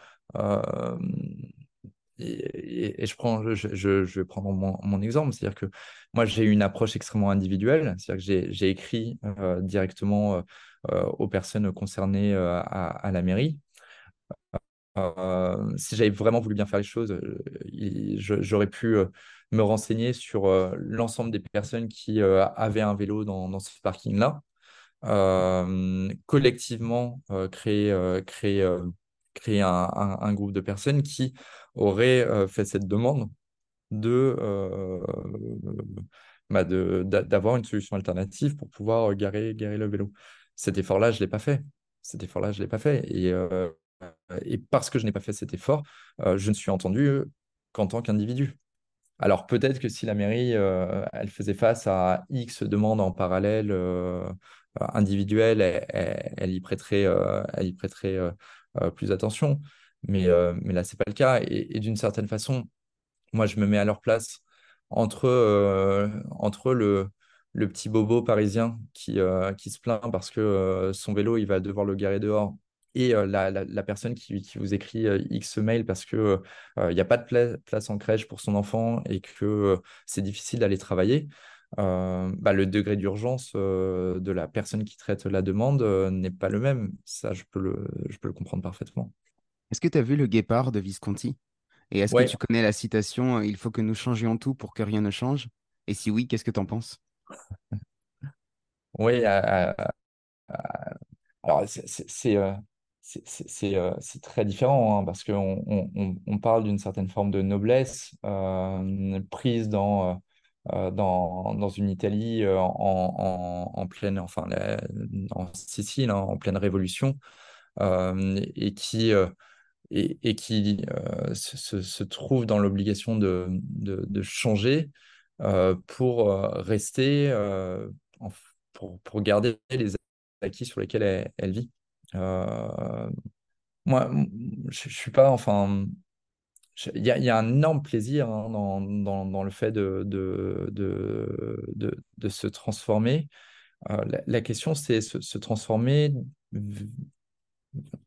et, je, prends, je, vais prendre mon, exemple, c'est-à-dire que moi j'ai une approche extrêmement individuelle, c'est-à-dire que j'ai écrit euh, directement euh, euh, aux personnes concernées à, à, la mairie. si j'avais vraiment voulu bien faire les choses, j'aurais pu me renseigner sur l'ensemble des personnes qui avaient un vélo dans, dans ce parking-là, collectivement créer, créer créer un, groupe de personnes qui auraient euh, fait cette demande de, euh, bah d'avoir une solution alternative pour pouvoir garer, garer le vélo. Cet effort-là, je ne l'ai pas fait. Cet effort-là, je l'ai pas fait. Et, euh, parce que je n'ai pas fait cet effort, je ne suis entendu qu'en tant qu'individu. Alors peut-être que si la mairie, euh, elle faisait face à X demandes en parallèle euh, individuelles, elle, y prêterait, euh, euh, plus attention. Mais, là, c'est pas le cas. Et, d'une certaine façon, moi, je me mets à leur place entre, le, petit bobo parisien qui, se plaint parce que son vélo, il va devoir le garer dehors et la, personne qui, vous écrit X mail parce que euh, il n'y a pas de pla- place en crèche pour son enfant et que c'est difficile d'aller travailler, euh, bah, le degré d'urgence euh, de la personne qui traite la demande euh, n'est pas le même. Ça, je peux le, je peux le comprendre parfaitement. Est-ce que tu as vu le guépard de Visconti? Et est-ce que tu connais la citation Il faut que nous changions tout pour que rien ne change? Et si oui, qu'est-ce que tu en penses? euh, alors, c'est très différent hein, parce qu'on on, on- on parle d'une certaine forme de noblesse prise dans, dans, dans une Italie euh, en, en, en pleine, enfin, la- en Sicile, hein, en pleine révolution, euh, et qui, euh, et, et qui euh, se, se- trouve dans l'obligation de, de, de changer euh, pour euh, rester, euh, pour, pour garder les acquis sur lesquels elle, elle vit. Euh, moi, je, je suis pas, enfin, il y a, un énorme plaisir hein, dans, le fait de, se transformer. Euh, la, question, c'est se, transformer,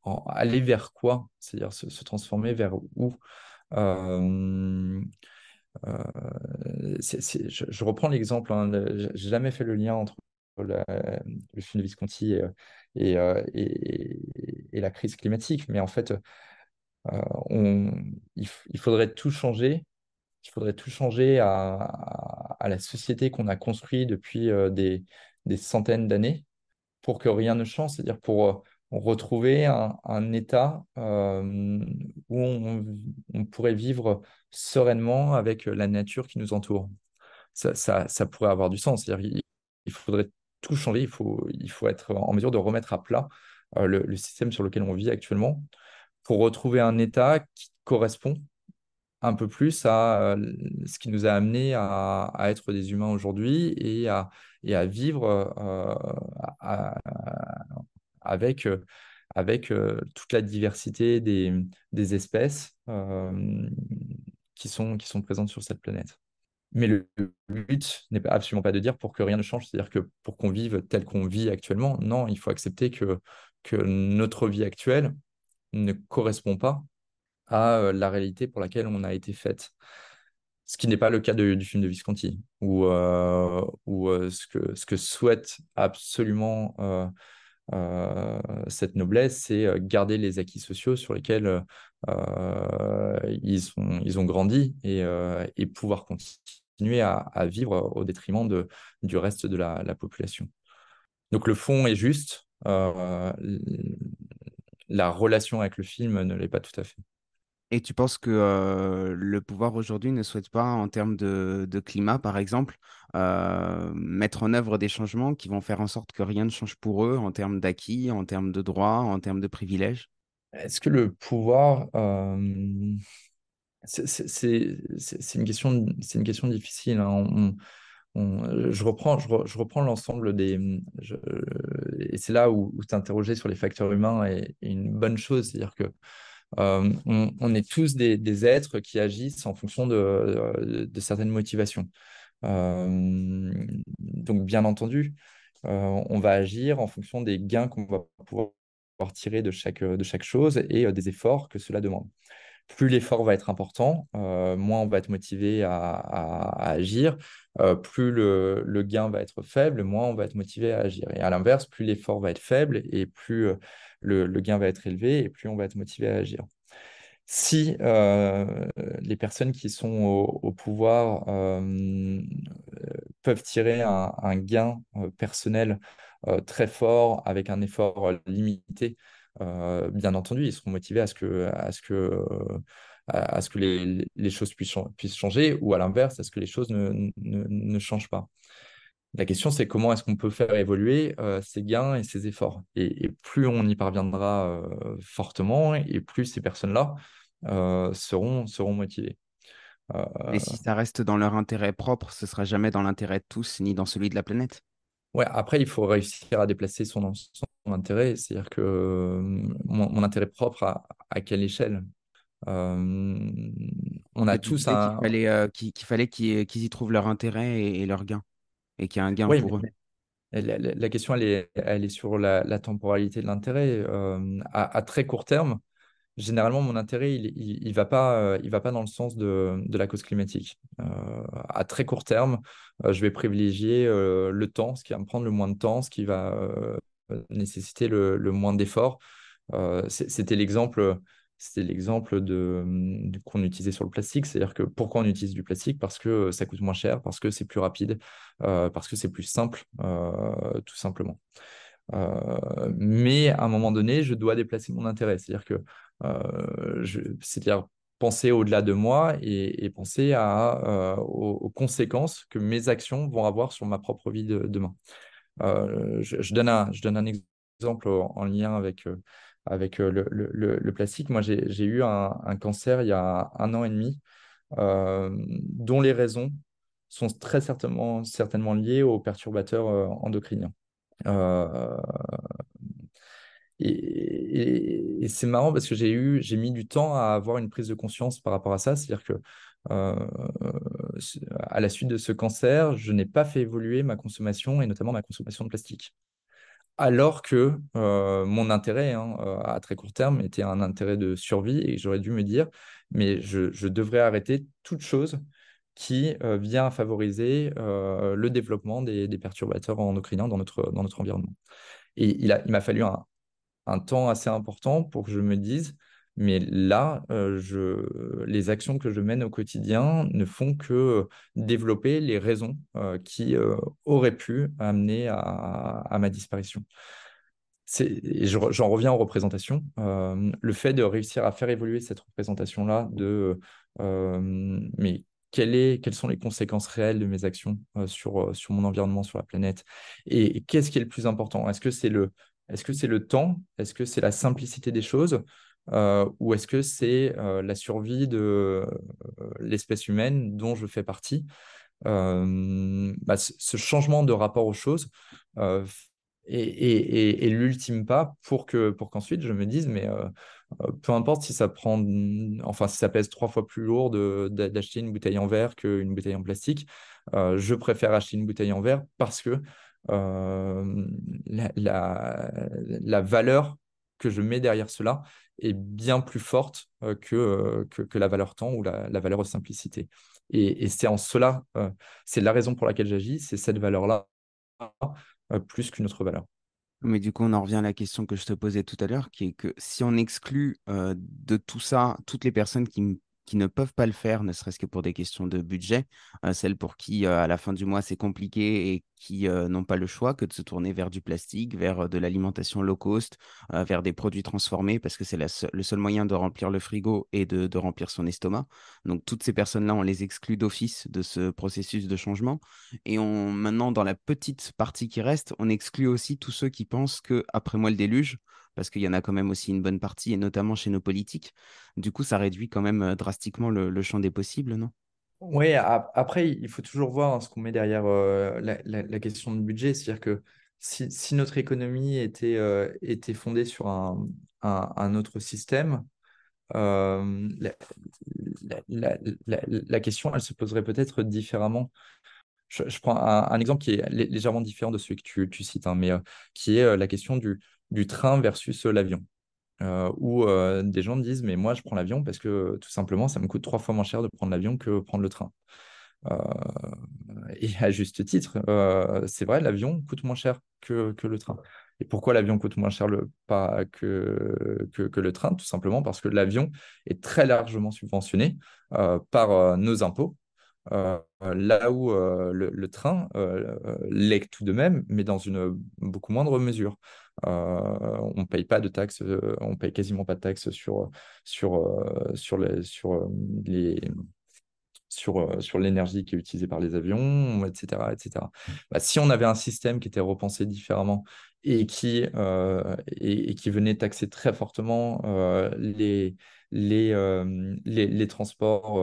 aller vers quoi? C'est-à-dire se, transformer vers où? Euh, euh, je, reprends l'exemple, hein, le- j'ai jamais fait le lien entre le film de Visconti et, la crise climatique, mais en fait, on, il, faudrait tout changer. Il faudrait tout changer à, la société qu'on a construite depuis euh, des, centaines d'années pour que rien ne change, c'est-à-dire pour euh, retrouver un, état euh, où on, pourrait vivre sereinement avec la nature qui nous entoure. Ça, pourrait avoir du sens, c'est-à-dire il, faudrait tout changer, il faut, être en mesure de remettre à plat euh, le système sur lequel on vit actuellement pour retrouver un état qui correspond un peu plus à euh, ce qui nous a amené à, être des humains aujourd'hui et à, et à vivre euh, avec, euh, avec toute la diversité des, espèces qui sont, qui sont présentes sur cette planète. Mais le, but n'est absolument pas de dire pour que rien ne change, c'est-à-dire que pour qu'on vive tel qu'on vit actuellement, non, il faut accepter que, que notre vie actuelle ne correspond pas à euh, la réalité pour laquelle on a été faite. Ce qui n'est pas le cas du film de Visconti, où, euh, euh, ce que, souhaite absolument cette noblesse, c'est garder les acquis sociaux sur lesquels ils ont grandi et, pouvoir continuer à, vivre au détriment du reste de la, la population. Donc le fond est juste, la relation avec le film ne l'est pas tout à fait. Et tu penses que euh, le pouvoir aujourd'hui ne souhaite pas, en termes de, de climat, par exemple, euh, mettre en œuvre des changements qui vont faire en sorte que rien ne change pour eux en termes d'acquis, en termes de droits, en termes de privilèges? Est-ce que le pouvoir, euh, c'est une question, c'est une question difficile. hein. On- je reprends, l'ensemble des, je- et c'est là où, où t'interroger sur les facteurs humains est, une bonne chose. C'est-à-dire que euh, on, est tous des, êtres qui agissent en fonction de, de certaines motivations. Euh, donc, bien entendu, euh, on va agir en fonction des gains qu'on va pouvoir tirer de chaque, de chaque chose et euh, des efforts que cela demande. Plus l'effort va être important, euh, moins on va être motivé à, agir. Euh, plus le, gain va être faible, moins on va être motivé à agir. Et à l'inverse, plus l'effort va être faible et plus euh, le, gain va être élevé et plus on va être motivé à agir. Si les personnes qui sont au, pouvoir peuvent tirer un, gain personnel très fort avec un effort limité, bien entendu, ils seront motivés à ce que, à ce que, euh, à, ce que les, les choses puissent, chan- puissent changer ou à l'inverse, à ce que les choses ne, ne, ne changent pas. La question, c'est comment est-ce qu'on peut faire évoluer euh, ces gains et ces efforts? Et, et plus on y parviendra euh, fortement, et plus ces personnes-là euh, seront, seront motivées. Et si ça reste dans leur intérêt propre, ce sera jamais dans l'intérêt de tous, ni dans celui de la planète? Ouais, après, il faut réussir à déplacer son, son intérêt. C'est-à-dire que mon, intérêt propre, à, à quelle échelle? On a tous un. Qu'il fallait qu'il fallait qu'ils y trouvent leur intérêt et, leur gain. Et qu'il y a un gain pour eux. La, question, elle est, elle est sur la, temporalité de l'intérêt. à, très court terme, généralement, mon intérêt, il ne va, pas, il va pas dans le sens de, la cause climatique. à très court terme, je vais privilégier le temps, ce qui va me prendre le moins de temps, ce qui va nécessiter le, moins d'efforts. C'était l'exemple c'était l'exemple de, qu'on utilisait sur le plastique. C'est-à-dire que pourquoi on utilise du plastique? Parce que ça coûte moins cher, parce que c'est plus rapide, euh, parce que c'est plus simple, euh, tout simplement. Euh, mais à un moment donné, je dois déplacer mon intérêt. C'est-à-dire que c'est-à-dire penser au-delà de moi et, penser à, aux, conséquences que mes actions vont avoir sur ma propre vie de, demain. Je, donne un, exemple en lien avec avec euh, le, plastique. Moi, j'ai eu un, cancer il y a un an et demi, euh, dont les raisons sont très certainement, certainement liées aux perturbateurs euh, endocriniens. Et, c'est marrant parce que j'ai eu, j'ai mis du temps à avoir une prise de conscience par rapport à ça. C'est-à-dire que à la suite de ce cancer, je n'ai pas fait évoluer ma consommation et notamment ma consommation de plastique alors que euh, mon intérêt hein, euh, à très court terme était un intérêt de survie et j'aurais dû me dire, mais je, devrais arrêter toute chose qui vient favoriser le développement des, perturbateurs endocriniens dans notre, dans notre environnement. Et il m'a il fallu un, un, temps assez important pour que je me dise, mais là, je, les actions que je mène au quotidien ne font que développer les raisons qui auraient pu amener à, ma disparition. J'en reviens aux représentations. le fait de réussir à faire évoluer cette représentation-là de mais quelles sont les conséquences réelles de mes actions sur, sur mon environnement, sur la planète Et qu'est-ce qui est le plus important? Est-ce que c'est le, temps? Est-ce que c'est la simplicité des choses? Euh, ou est-ce que c'est euh, la survie de euh, l'espèce humaine dont je fais partie? Bah, Ce changement de rapport aux choses est, l'ultime pas pour pour qu'ensuite je me dise mais peu importe si ça prend enfin si ça pèse trois fois plus lourd d'acheter une bouteille en verre qu'une bouteille en plastique je préfère acheter une bouteille en verre parce que la, la, valeur que je mets derrière cela est bien plus forte euh, que, la valeur temps ou la, valeur simplicité. Et, c'est en cela, euh, c'est la raison pour laquelle j'agis, c'est cette valeur-là euh, plus qu'une autre valeur. Mais du coup, on en revient à la question que je te posais tout à l'heure, qui est que si on exclut de tout ça toutes les personnes qui qui ne peuvent pas le faire, ne serait-ce que pour des questions de budget, euh, celles pour qui à la fin du mois c'est compliqué et qui n'ont pas le choix que de se tourner vers du plastique, vers de l'alimentation low cost, vers des produits transformés, parce que c'est le seul moyen de remplir le frigo et de, de remplir son estomac. Donc toutes ces personnes-là, on les exclut d'office de ce processus de changement. Et on, maintenant, dans la petite partie qui reste, on exclut aussi tous ceux qui pensent que après moi le déluge, parce qu'il y en a quand même aussi une bonne partie, et notamment chez nos politiques. Du coup, ça réduit quand même euh, drastiquement le, champ des possibles, non? Oui, après, il faut toujours voir ce qu'on met derrière euh, la, question de budget. C'est-à-dire que si, notre économie était, euh, était fondée sur un, autre système, la, question, elle se poserait peut-être différemment. Je, prends un, exemple qui est légèrement différent de celui que tu, cites, hein, mais qui est la question du, du train versus euh, l'avion. Euh, où euh, des gens disent mais moi je prends l'avion parce que tout simplement ça me coûte trois fois moins cher de prendre l'avion que prendre le train. (laughs) et à juste titre, c'est vrai, l'avion coûte moins cher que, le train. Et pourquoi l'avion coûte moins cher le, pas que, que, le train? Tout simplement parce que l'avion est très largement subventionné par nos impôts, là où le, train l'est tout de même, mais dans une beaucoup moindre mesure. On ne paye pas de taxes, on paye quasiment pas de taxes sur, l'énergie qui est utilisée par les avions, etc. etc. Bah, si on avait un système qui était repensé différemment et qui, qui venait taxer très fortement les, transports,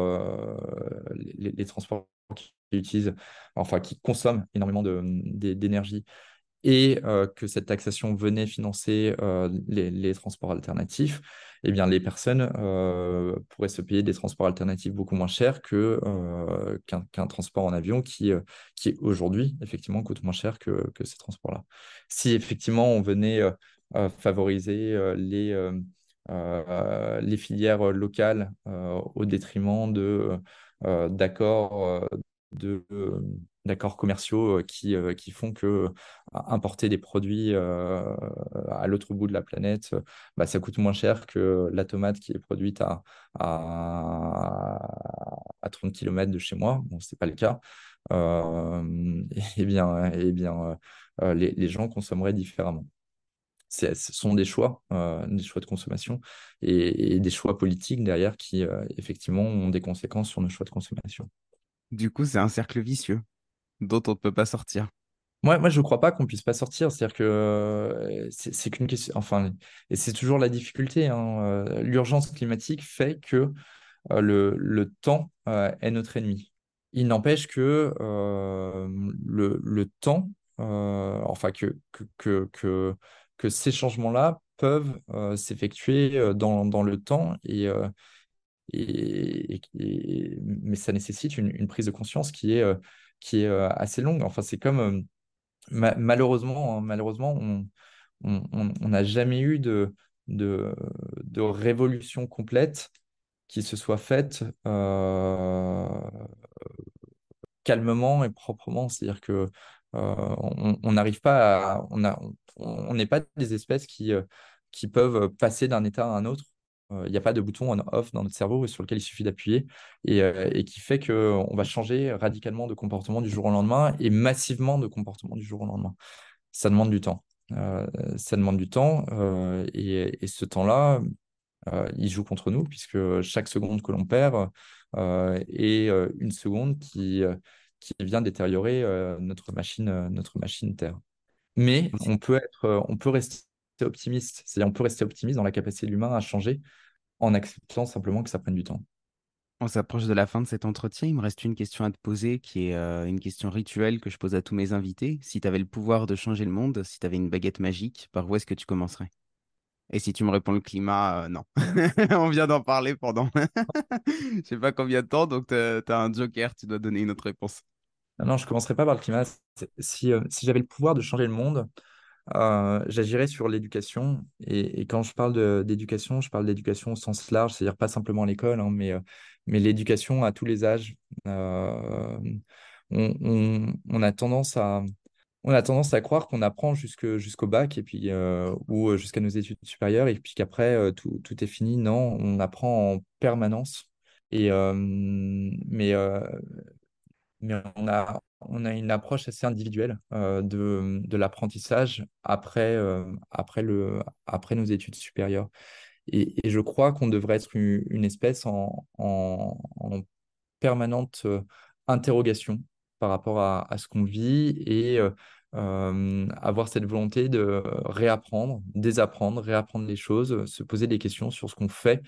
qui consomment énormément d'énergie et que cette taxation venait financer les, transports alternatifs, eh bien, les personnes pourraient se payer des transports alternatifs beaucoup moins chers que, qu'un, transport en avion qui, qui aujourd'hui, effectivement, coûte moins cher que, que ces transports-là. Si effectivement on venait favoriser les, les filières locales au détriment de, d'accords de d'accords commerciaux euh, qui, euh, qui font que euh, importer des produits à l'autre bout de la planète, bah, ça coûte moins cher que la tomate qui est produite à, à, 30 km de chez moi. Bon, ce n'est pas le cas. et (laughs) bien, et bien les, les, gens consommeraient différemment. Ce sont des choix, des choix de consommation et, des choix politiques derrière qui, effectivement, ont des conséquences sur nos choix de consommation. Du coup, c'est un cercle vicieux dont on ne peut pas sortir. Moi, moi je ne crois pas qu'on puisse pas sortir. C'est-à-dire que euh, c'est qu'une question. Enfin, et c'est toujours la difficulté. Hein, euh, L'urgence climatique fait que euh, le, le, temps est notre ennemi. Il n'empêche que le, le, temps, enfin, que, que, que, que ces changements-là peuvent s'effectuer dans, dans, le temps et, et, mais ça nécessite une, une, prise de conscience qui est qui est assez longue. Enfin, c'est comme malheureusement, hein, on n'a jamais eu de, révolution complète qui se soit faite calmement et proprement. C'est-à-dire que on n'arrive pas on n'est pas des espèces qui, peuvent passer d'un état à un autre il n'y a pas de bouton on-off dans notre cerveau sur lequel il suffit d'appuyer et, euh, et, qui fait qu'on va changer radicalement de comportement du jour au lendemain et massivement de comportement du jour au lendemain. Ça demande du temps. Euh, ça demande du temps et, et, ce temps-là, il joue contre nous puisque chaque seconde que l'on perd est une seconde qui, qui vient détériorer notre, machine, notre machine Terre. Mais on peut, être, on peut rester optimiste. C'est-à-dire, on peut rester optimiste dans la capacité de l'humain à changer en acceptant simplement que ça prenne du temps. On s'approche de la fin de cet entretien. Il me reste une question à te poser qui est euh, une question rituelle que je pose à tous mes invités. Si tu avais le pouvoir de changer le monde, si tu avais une baguette magique, par où est-ce que tu commencerais? Et si tu me réponds le climat, euh, non. (laughs) On vient d'en parler pendant (laughs) je sais pas combien de temps, donc tu as, un joker, tu dois donner une autre réponse. Non, je ne commencerai pas par le climat. Si, euh, si j'avais le pouvoir de changer le monde, euh, j'agirais sur l'éducation. Et, quand je parle d'éducation, je parle d'éducation au sens large, c'est-à-dire pas simplement l'école, hein, mais, euh, mais l'éducation à tous les âges. Euh, on, a tendance à, on a tendance à croire qu'on apprend jusqu'au bac et puis, ou jusqu'à nos études supérieures et puis qu'après, tout, tout, est fini. Non, on apprend en permanence. Et, mais, mais on a, on a une approche assez individuelle euh, de, l'apprentissage après, euh, après, après nos études supérieures. Et, je crois qu'on devrait être une, espèce en, en, permanente euh, interrogation par rapport à, à ce qu'on vit et avoir cette volonté de réapprendre, désapprendre, réapprendre les choses, se poser des questions sur ce qu'on fait,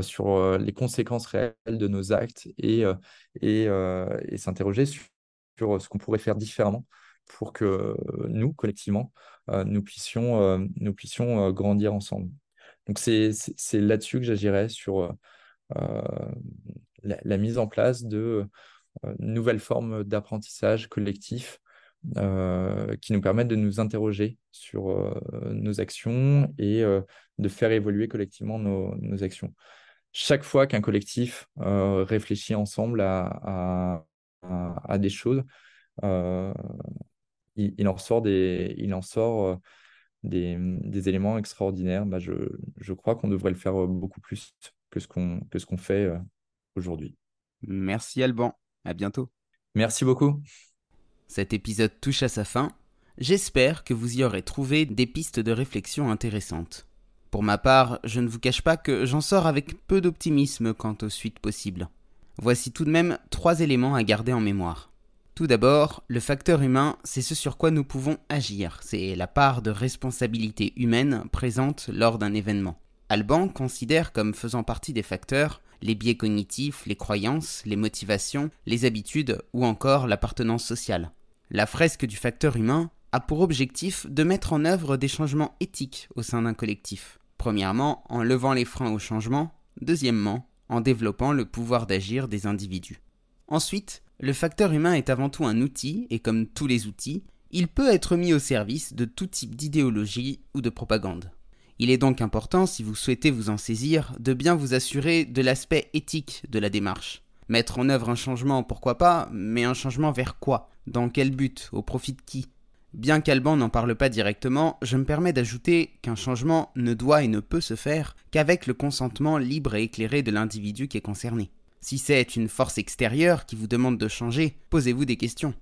sur les conséquences réelles de nos actes et, et, et s'interroger sur sur ce qu'on pourrait faire différemment pour que nous, collectivement, euh, nous puissions, euh, nous puissions euh, grandir ensemble. Donc c'est là-dessus que j'agirais sur la, mise en place de nouvelles formes d'apprentissage collectif qui nous permettent de nous interroger sur nos actions et de faire évoluer collectivement nos, nos actions. Chaque fois qu'un collectif réfléchit ensemble à, des choses, euh, il, en sort des, il en sort euh, des, des éléments extraordinaires. Bah, je, je crois qu'on devrait le faire euh, beaucoup plus que ce qu'on que ce qu'on fait aujourd'hui. Merci Alban, à bientôt. Merci beaucoup. Cet épisode touche à sa fin. J'espère que vous y aurez trouvé des pistes de réflexion intéressantes. Pour ma part, je ne vous cache pas que j'en sors avec peu d'optimisme quant aux suites possibles. Voici tout de même trois éléments à garder en mémoire. Tout d'abord, le facteur humain, c'est ce sur quoi nous pouvons agir, c'est la part de responsabilité humaine présente lors d'un événement. Alban considère comme faisant partie des facteurs les biais cognitifs, les croyances, les motivations, les habitudes ou encore l'appartenance sociale. La fresque du facteur humain a pour objectif de mettre en œuvre des changements éthiques au sein d'un collectif. Premièrement, en levant les freins au changement, deuxièmement, en développant le pouvoir d'agir des individus. Ensuite, le facteur humain est avant tout un outil, et comme tous les outils, il peut être mis au service de tout type d'idéologie ou de propagande. Il est donc important, si vous souhaitez vous en saisir, de bien vous assurer de l'aspect éthique de la démarche. Mettre en œuvre un changement, pourquoi pas, mais un changement vers quoi? Dans quel but? Au profit de qui? Bien qu'Alban n'en parle pas directement, je me permets d'ajouter qu'un changement ne doit et ne peut se faire qu'avec le consentement libre et éclairé de l'individu qui est concerné. Si c'est une force extérieure qui vous demande de changer, posez-vous des questions.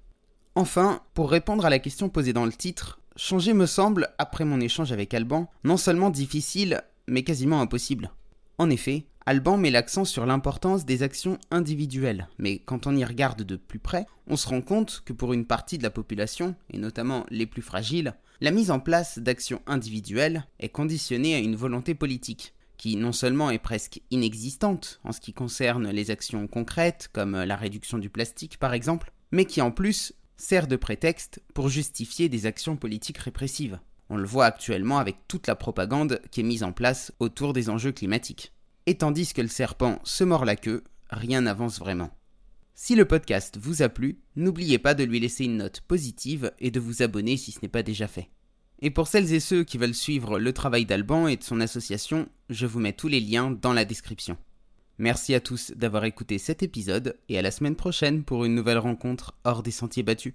Enfin, pour répondre à la question posée dans le titre, changer me semble, après mon échange avec Alban, non seulement difficile, mais quasiment impossible. En effet, Alban met l'accent sur l'importance des actions individuelles, mais quand on y regarde de plus près, on se rend compte que pour une partie de la population, et notamment les plus fragiles, la mise en place d'actions individuelles est conditionnée à une volonté politique qui non seulement est presque inexistante en ce qui concerne les actions concrètes, comme la réduction du plastique par exemple, mais qui en plus sert de prétexte pour justifier des actions politiques répressives. On le voit actuellement avec toute la propagande qui est mise en place autour des enjeux climatiques. Et tandis que le serpent se mord la queue, rien n'avance vraiment. Si le podcast vous a plu, n'oubliez pas de lui laisser une note positive et de vous abonner si ce n'est pas déjà fait. Et pour celles et ceux qui veulent suivre le travail d'Alban et de son association, je vous mets tous les liens dans la description. Merci à tous d'avoir écouté cet épisode et à la semaine prochaine pour une nouvelle rencontre hors des sentiers battus.